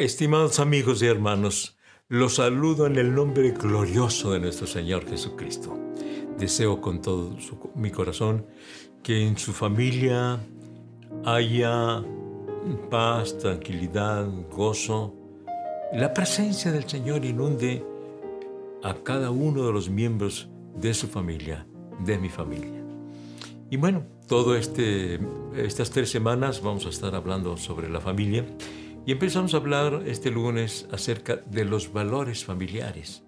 Estimados amigos y hermanos, los saludo en el nombre glorioso de nuestro Señor Jesucristo. Deseo con todo mi corazón que en su familia haya paz, tranquilidad, gozo. La presencia del Señor inunde a cada uno de los miembros de su familia, de mi familia. Y bueno, todo este, estas tres semanas vamos a estar hablando sobre la familia y empezamos a hablar este lunes acerca de los valores familiares.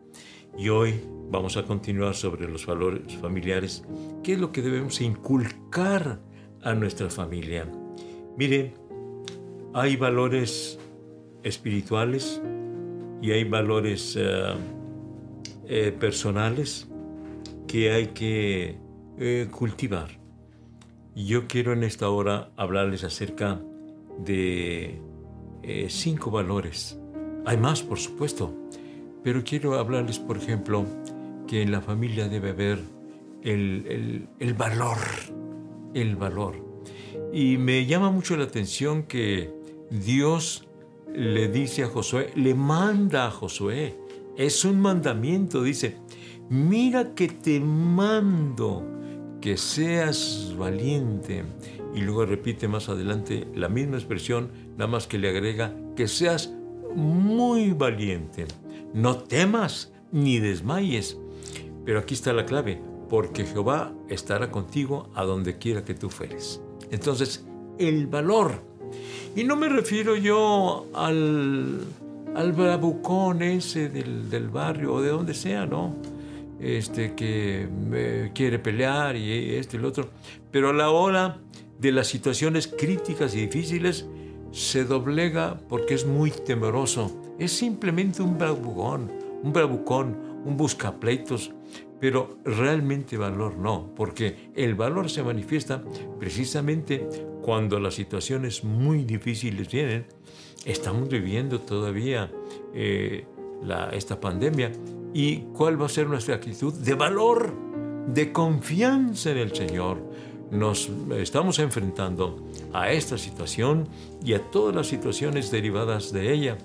Y hoy vamos a continuar sobre los valores familiares, qué es lo que debemos inculcar a nuestra familia. Mire, hay valores espirituales y hay valores eh, eh, personales que hay que eh, cultivar. Yo quiero en esta hora hablarles acerca de eh, cinco valores. Hay más, por supuesto, pero quiero hablarles, por ejemplo, que en la familia debe haber el, el valor, el valor. Y me llama mucho la atención que Dios le dice a Josué, le manda a Josué, es un mandamiento, dice, mira que te mando que seas valiente. Y luego repite más adelante la misma expresión, nada más que le agrega que seas muy valiente. No temas ni desmayes. Pero aquí está la clave, porque Jehová estará contigo a donde quiera que tú fueres. Entonces, el valor. Y no me refiero yo al, al bravucón ese del, del barrio o de donde sea, ¿no? Este que quiere pelear y este y el otro. Pero a la hora de las situaciones críticas y difíciles, se doblega porque es muy temeroso. Es simplemente un bravucón, un bravucón, un buscapleitos, pero realmente valor no, porque el valor se manifiesta precisamente cuando las situaciones muy difíciles vienen. Estamos viviendo todavía eh, la, esta pandemia y cuál va a ser nuestra actitud de valor, de confianza en el Señor nos estamos enfrentando a esta situación y a todas las situaciones derivadas de ella.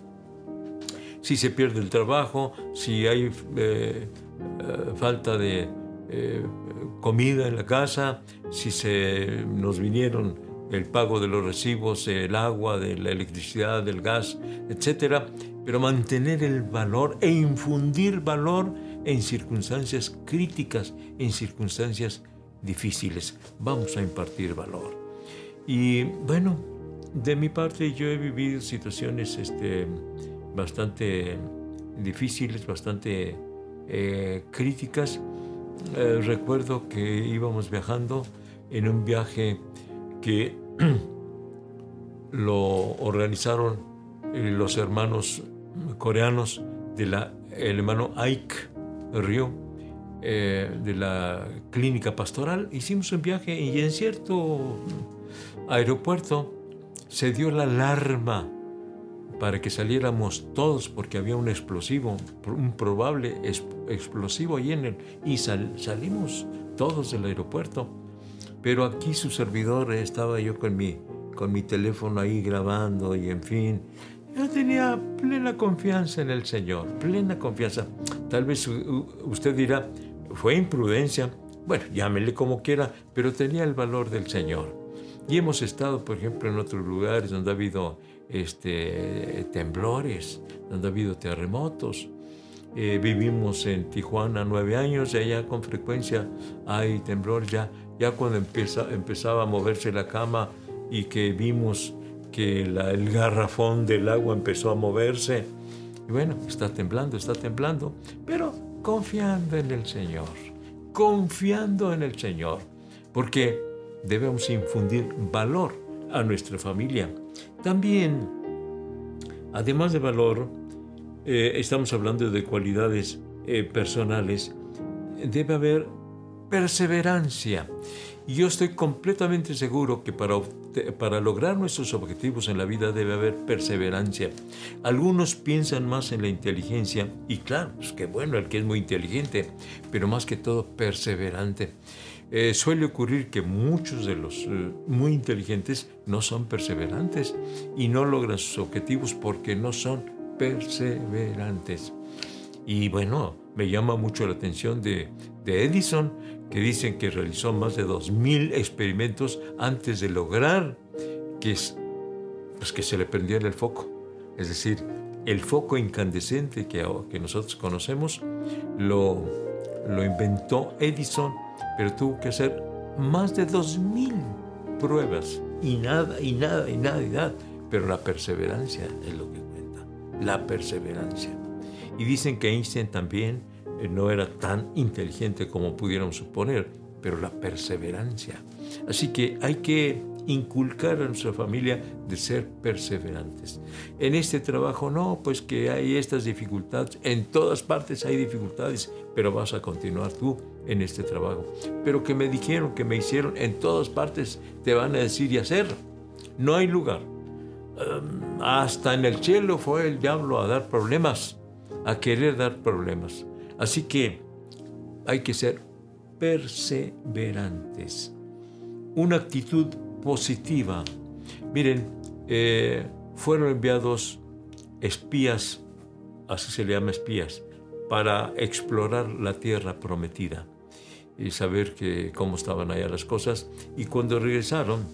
Si se pierde el trabajo, si hay eh, eh, falta de eh, comida en la casa, si se nos vinieron el pago de los recibos, el agua, de la electricidad, del gas, etc. Pero mantener el valor e infundir valor en circunstancias críticas, en circunstancias difíciles. Vamos a impartir valor. Y bueno, de mi parte yo he vivido situaciones este, bastante difíciles, bastante eh, críticas. Eh, recuerdo que íbamos viajando en un viaje que lo organizaron eh, los hermanos coreanos de la, el hermano Ike Ryo eh, de la clínica pastoral, hicimos un viaje y en cierto aeropuerto se dio la alarma para que saliéramos todos porque había un explosivo, un probable explosivo ahí en el... Y salimos todos del aeropuerto. Pero aquí su servidor estaba yo con mi, con mi teléfono ahí grabando y en fin. Yo tenía plena confianza en el Señor, plena confianza. Tal vez usted dirá, fue imprudencia, bueno, llámele como quiera, pero tenía el valor del Señor. Y hemos estado, por ejemplo, en otros lugares donde ha habido este, temblores, donde ha habido terremotos. Eh, vivimos en Tijuana nueve años y allá con frecuencia hay temblor. Ya, ya cuando empieza, empezaba a moverse la cama y que vimos que el garrafón del agua empezó a moverse, y bueno, está temblando, está temblando, pero confiando en el Señor, confiando en el Señor, porque debemos infundir valor a nuestra familia. También, además de valor, eh, estamos hablando de cualidades eh, personales, debe haber perseverancia. Y yo estoy completamente seguro que para, para lograr nuestros objetivos en la vida debe haber perseverancia. Algunos piensan más en la inteligencia, y claro, pues qué bueno el que es muy inteligente, pero más que todo perseverante. eh, suele ocurrir que muchos de los eh, muy inteligentes no son perseverantes y no logran sus objetivos porque no son perseverantes. Y bueno, me llama mucho la atención de, de Edison, que dicen que realizó más de 2.000 experimentos antes de lograr que, pues que se le prendiera el foco. Es decir, el foco incandescente que, que nosotros conocemos lo, lo inventó Edison, pero tuvo que hacer más de 2.000 pruebas y nada, y nada, y nada, y nada. Pero la perseverancia es lo que cuenta, la perseverancia. Y dicen que Einstein también no era tan inteligente como pudieron suponer, pero la perseverancia. Así que hay que inculcar a nuestra familia de ser perseverantes. En este trabajo no, pues que hay estas dificultades, en todas partes hay dificultades, pero vas a continuar tú en este trabajo. Pero que me dijeron, que me hicieron, en todas partes te van a decir y hacer. No hay lugar. Hasta en el cielo fue el diablo a dar problemas, a querer dar problemas. Así que hay que ser perseverantes. Una actitud positiva. Miren, eh, fueron enviados espías, así se le llama espías, para explorar la tierra prometida y saber cómo estaban allá las cosas. Y cuando regresaron,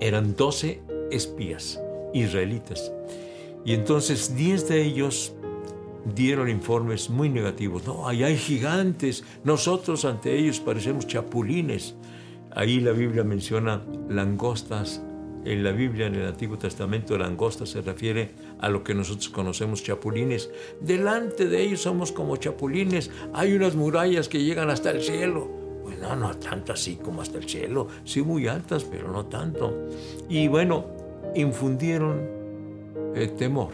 eran 12 espías israelitas. Y entonces 10 de ellos dieron informes muy negativos. No, allá hay gigantes, nosotros ante ellos parecemos chapulines. Ahí la Biblia menciona langostas. En la Biblia, en el Antiguo Testamento, langosta se refiere a lo que nosotros conocemos chapulines. Delante de ellos somos como chapulines. Hay unas murallas que llegan hasta el cielo. Bueno, no tanto así como hasta el cielo. Sí, muy altas, pero no tanto. Y bueno, infundieron temor.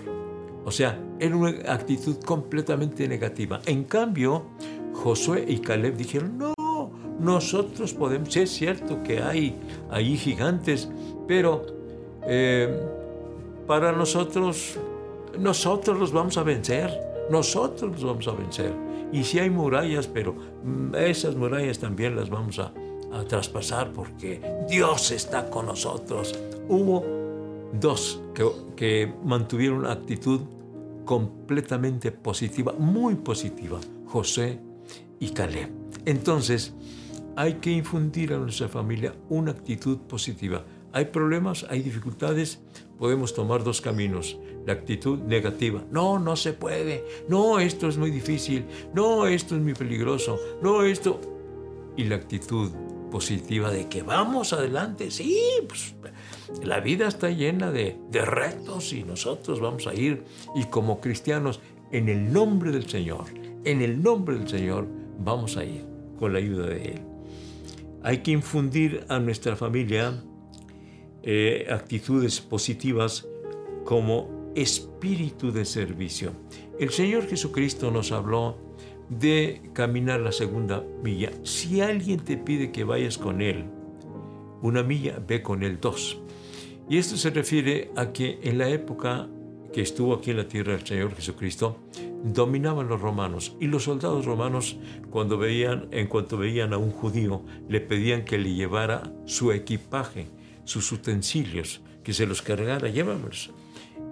O sea, era una actitud completamente negativa. En cambio, Josué y Caleb dijeron, no, nosotros podemos, es cierto que hay ahí gigantes, pero eh, para nosotros, nosotros los vamos a vencer, nosotros los vamos a vencer. Y si hay murallas, pero mm, esas murallas también las vamos a, traspasar porque Dios está con nosotros. Hubo dos que, que mantuvieron una actitud completamente positiva, muy positiva, José y Caleb. Entonces, hay que infundir a nuestra familia una actitud positiva. Hay problemas, hay dificultades, podemos tomar dos caminos. La actitud negativa, no, no se puede, no, esto es muy difícil, no, esto es muy peligroso, no, esto... Y la actitud positiva de que vamos adelante, sí, pues la vida está llena de, retos y nosotros vamos a ir y como cristianos, en el nombre del Señor, en el nombre del Señor, vamos a ir con la ayuda de Él. Hay que infundir a nuestra familia eh, actitudes positivas como espíritu de servicio. El Señor Jesucristo nos habló de caminar la segunda milla. Si alguien te pide que vayas con Él, una milla, ve con Él dos. Y esto se refiere a que en la época que estuvo aquí en la tierra el Señor Jesucristo, dominaban los romanos y los soldados romanos cuando veían, en cuanto veían a un judío, le pedían que le llevara su equipaje, sus utensilios, que se los cargara, llévamelos.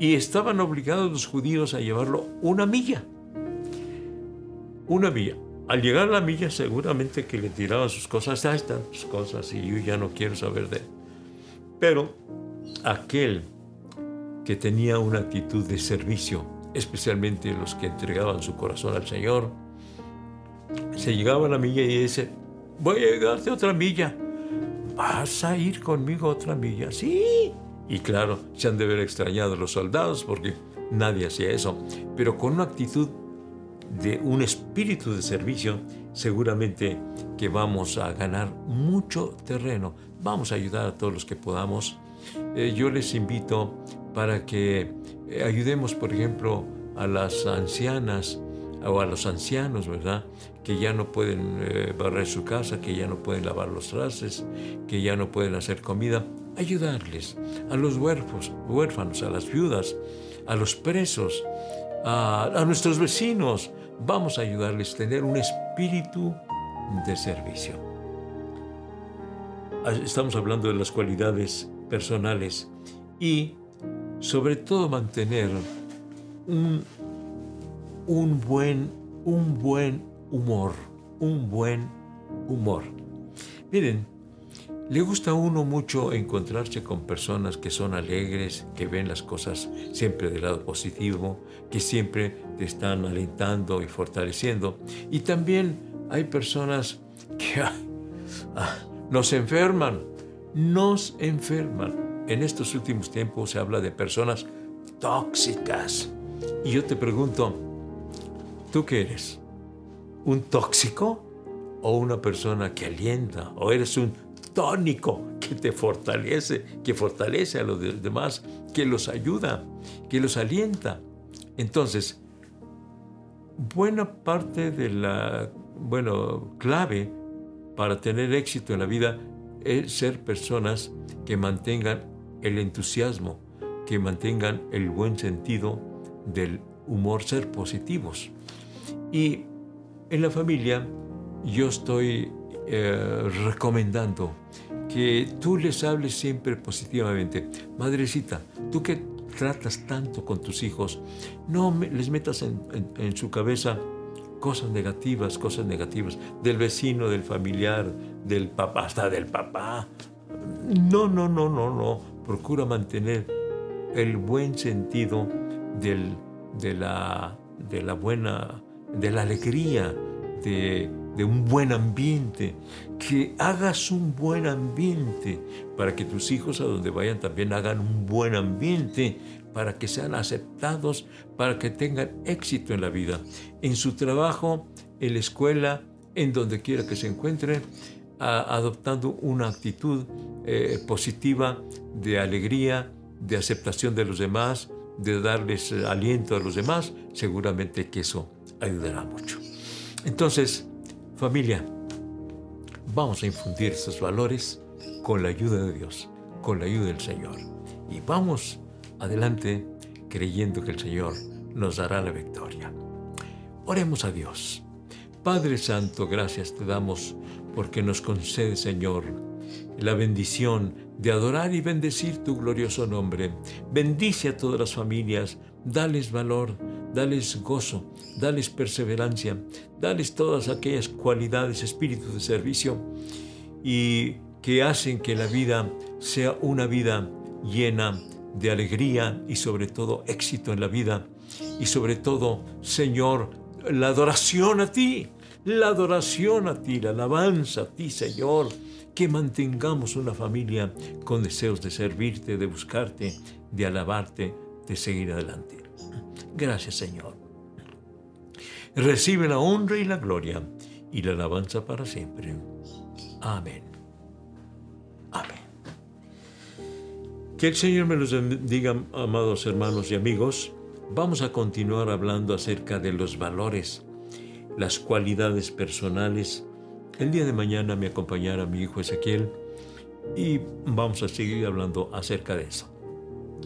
Y estaban obligados los judíos a llevarlo una milla. Una milla. Al llegar a la milla seguramente que le tiraban sus cosas, ahí están sus cosas y yo ya no quiero saber de él. Pero aquel que tenía una actitud de servicio, especialmente los que entregaban su corazón al Señor, se llegaba a la milla y dice, voy a llegarte otra milla. ¿Vas a ir conmigo otra milla? Sí. Y claro, se han de ver extrañado los soldados porque nadie hacía eso. Pero con una actitud de un espíritu de servicio, seguramente que vamos a ganar mucho terreno. Vamos a ayudar a todos los que podamos. Eh, yo les invito para que eh, ayudemos, por ejemplo, a las ancianas o a los ancianos, ¿verdad? Que ya no pueden eh, barrer su casa, que ya no pueden lavar los trastes, que ya no pueden hacer comida. Ayudarles a los huérfanos, huérfanos a las viudas, a los presos, a, a nuestros vecinos. Vamos a ayudarles a tener un espíritu de servicio. Estamos hablando de las cualidades personales y sobre todo mantener un, un, buen, un buen humor, un buen humor. Miren, le gusta a uno mucho encontrarse con personas que son alegres, que ven las cosas siempre del lado positivo, que siempre te están alentando y fortaleciendo. Y también hay personas que ah, nos enferman, nos enferman. En estos últimos tiempos se habla de personas tóxicas. Y yo te pregunto, ¿tú qué eres? ¿Un tóxico o una persona que alienta? ¿O eres un tónico que te fortalece, que fortalece a los demás, que los ayuda, que los alienta. Entonces, buena parte de la, bueno, clave para tener éxito en la vida es ser personas que mantengan el entusiasmo, que mantengan el buen sentido del humor, ser positivos. Y en la familia yo estoy eh, recomendando que tú les hables siempre positivamente. Madrecita, tú que tratas tanto con tus hijos, no les metas en, su cabeza cosas negativas, cosas negativas, del vecino, del familiar, del papá, hasta del papá. No, no, no, no, no. Procura mantener el buen sentido del, de, la, de la buena, de la alegría, de de un buen ambiente, que hagas un buen ambiente para que tus hijos a donde vayan también hagan un buen ambiente, para que sean aceptados, para que tengan éxito en la vida, en su trabajo, en la escuela, en donde quiera que se encuentren, adoptando una actitud eh, positiva de alegría, de aceptación de los demás, de darles aliento a los demás, seguramente que eso ayudará mucho. Entonces, Familia, vamos a infundir estos valores con la ayuda de Dios, con la ayuda del Señor. Y vamos adelante creyendo que el Señor nos dará la victoria. Oremos a Dios. Padre Santo, gracias te damos porque nos concede, Señor, la bendición de adorar y bendecir tu glorioso nombre. Bendice a todas las familias, dales valor, dales gozo, dales perseverancia, dales todas aquellas cualidades, espíritu de servicio y que hacen que la vida sea una vida llena de alegría y sobre todo éxito en la vida y sobre todo, Señor, la adoración a ti, la adoración a ti, la alabanza a ti, Señor, que mantengamos una familia con deseos de servirte, de buscarte, de alabarte, de seguir adelante. Gracias Señor. Recibe la honra y la gloria y la alabanza para siempre. Amén. Amén. Que el Señor me los bendiga, amados hermanos y amigos. Vamos a continuar hablando acerca de los valores, las cualidades personales. El día de mañana me acompañará mi hijo Ezequiel y vamos a seguir hablando acerca de eso.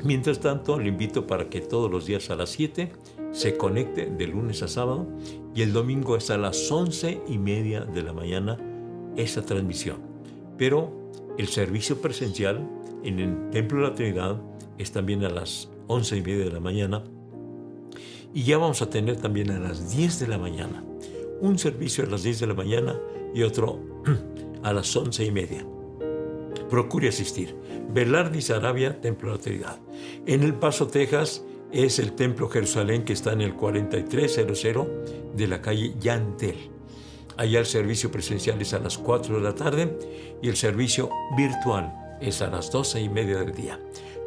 Mientras tanto, le invito para que todos los días a las 7 se conecte de lunes a sábado y el domingo es a las 11 y media de la mañana esa transmisión. Pero el servicio presencial en el Templo de la Trinidad es también a las 11 y media de la mañana y ya vamos a tener también a las 10 de la mañana un servicio a las 10 de la mañana y otro a las 11 y media. Procure asistir. Velardis Arabia, Templo de la Trinidad. En El Paso, Texas, es el Templo Jerusalén que está en el 4300 de la calle Yantel. Allá el servicio presencial es a las 4 de la tarde y el servicio virtual es a las 12 y media del día.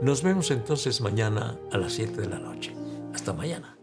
Nos vemos entonces mañana a las 7 de la noche. Hasta mañana.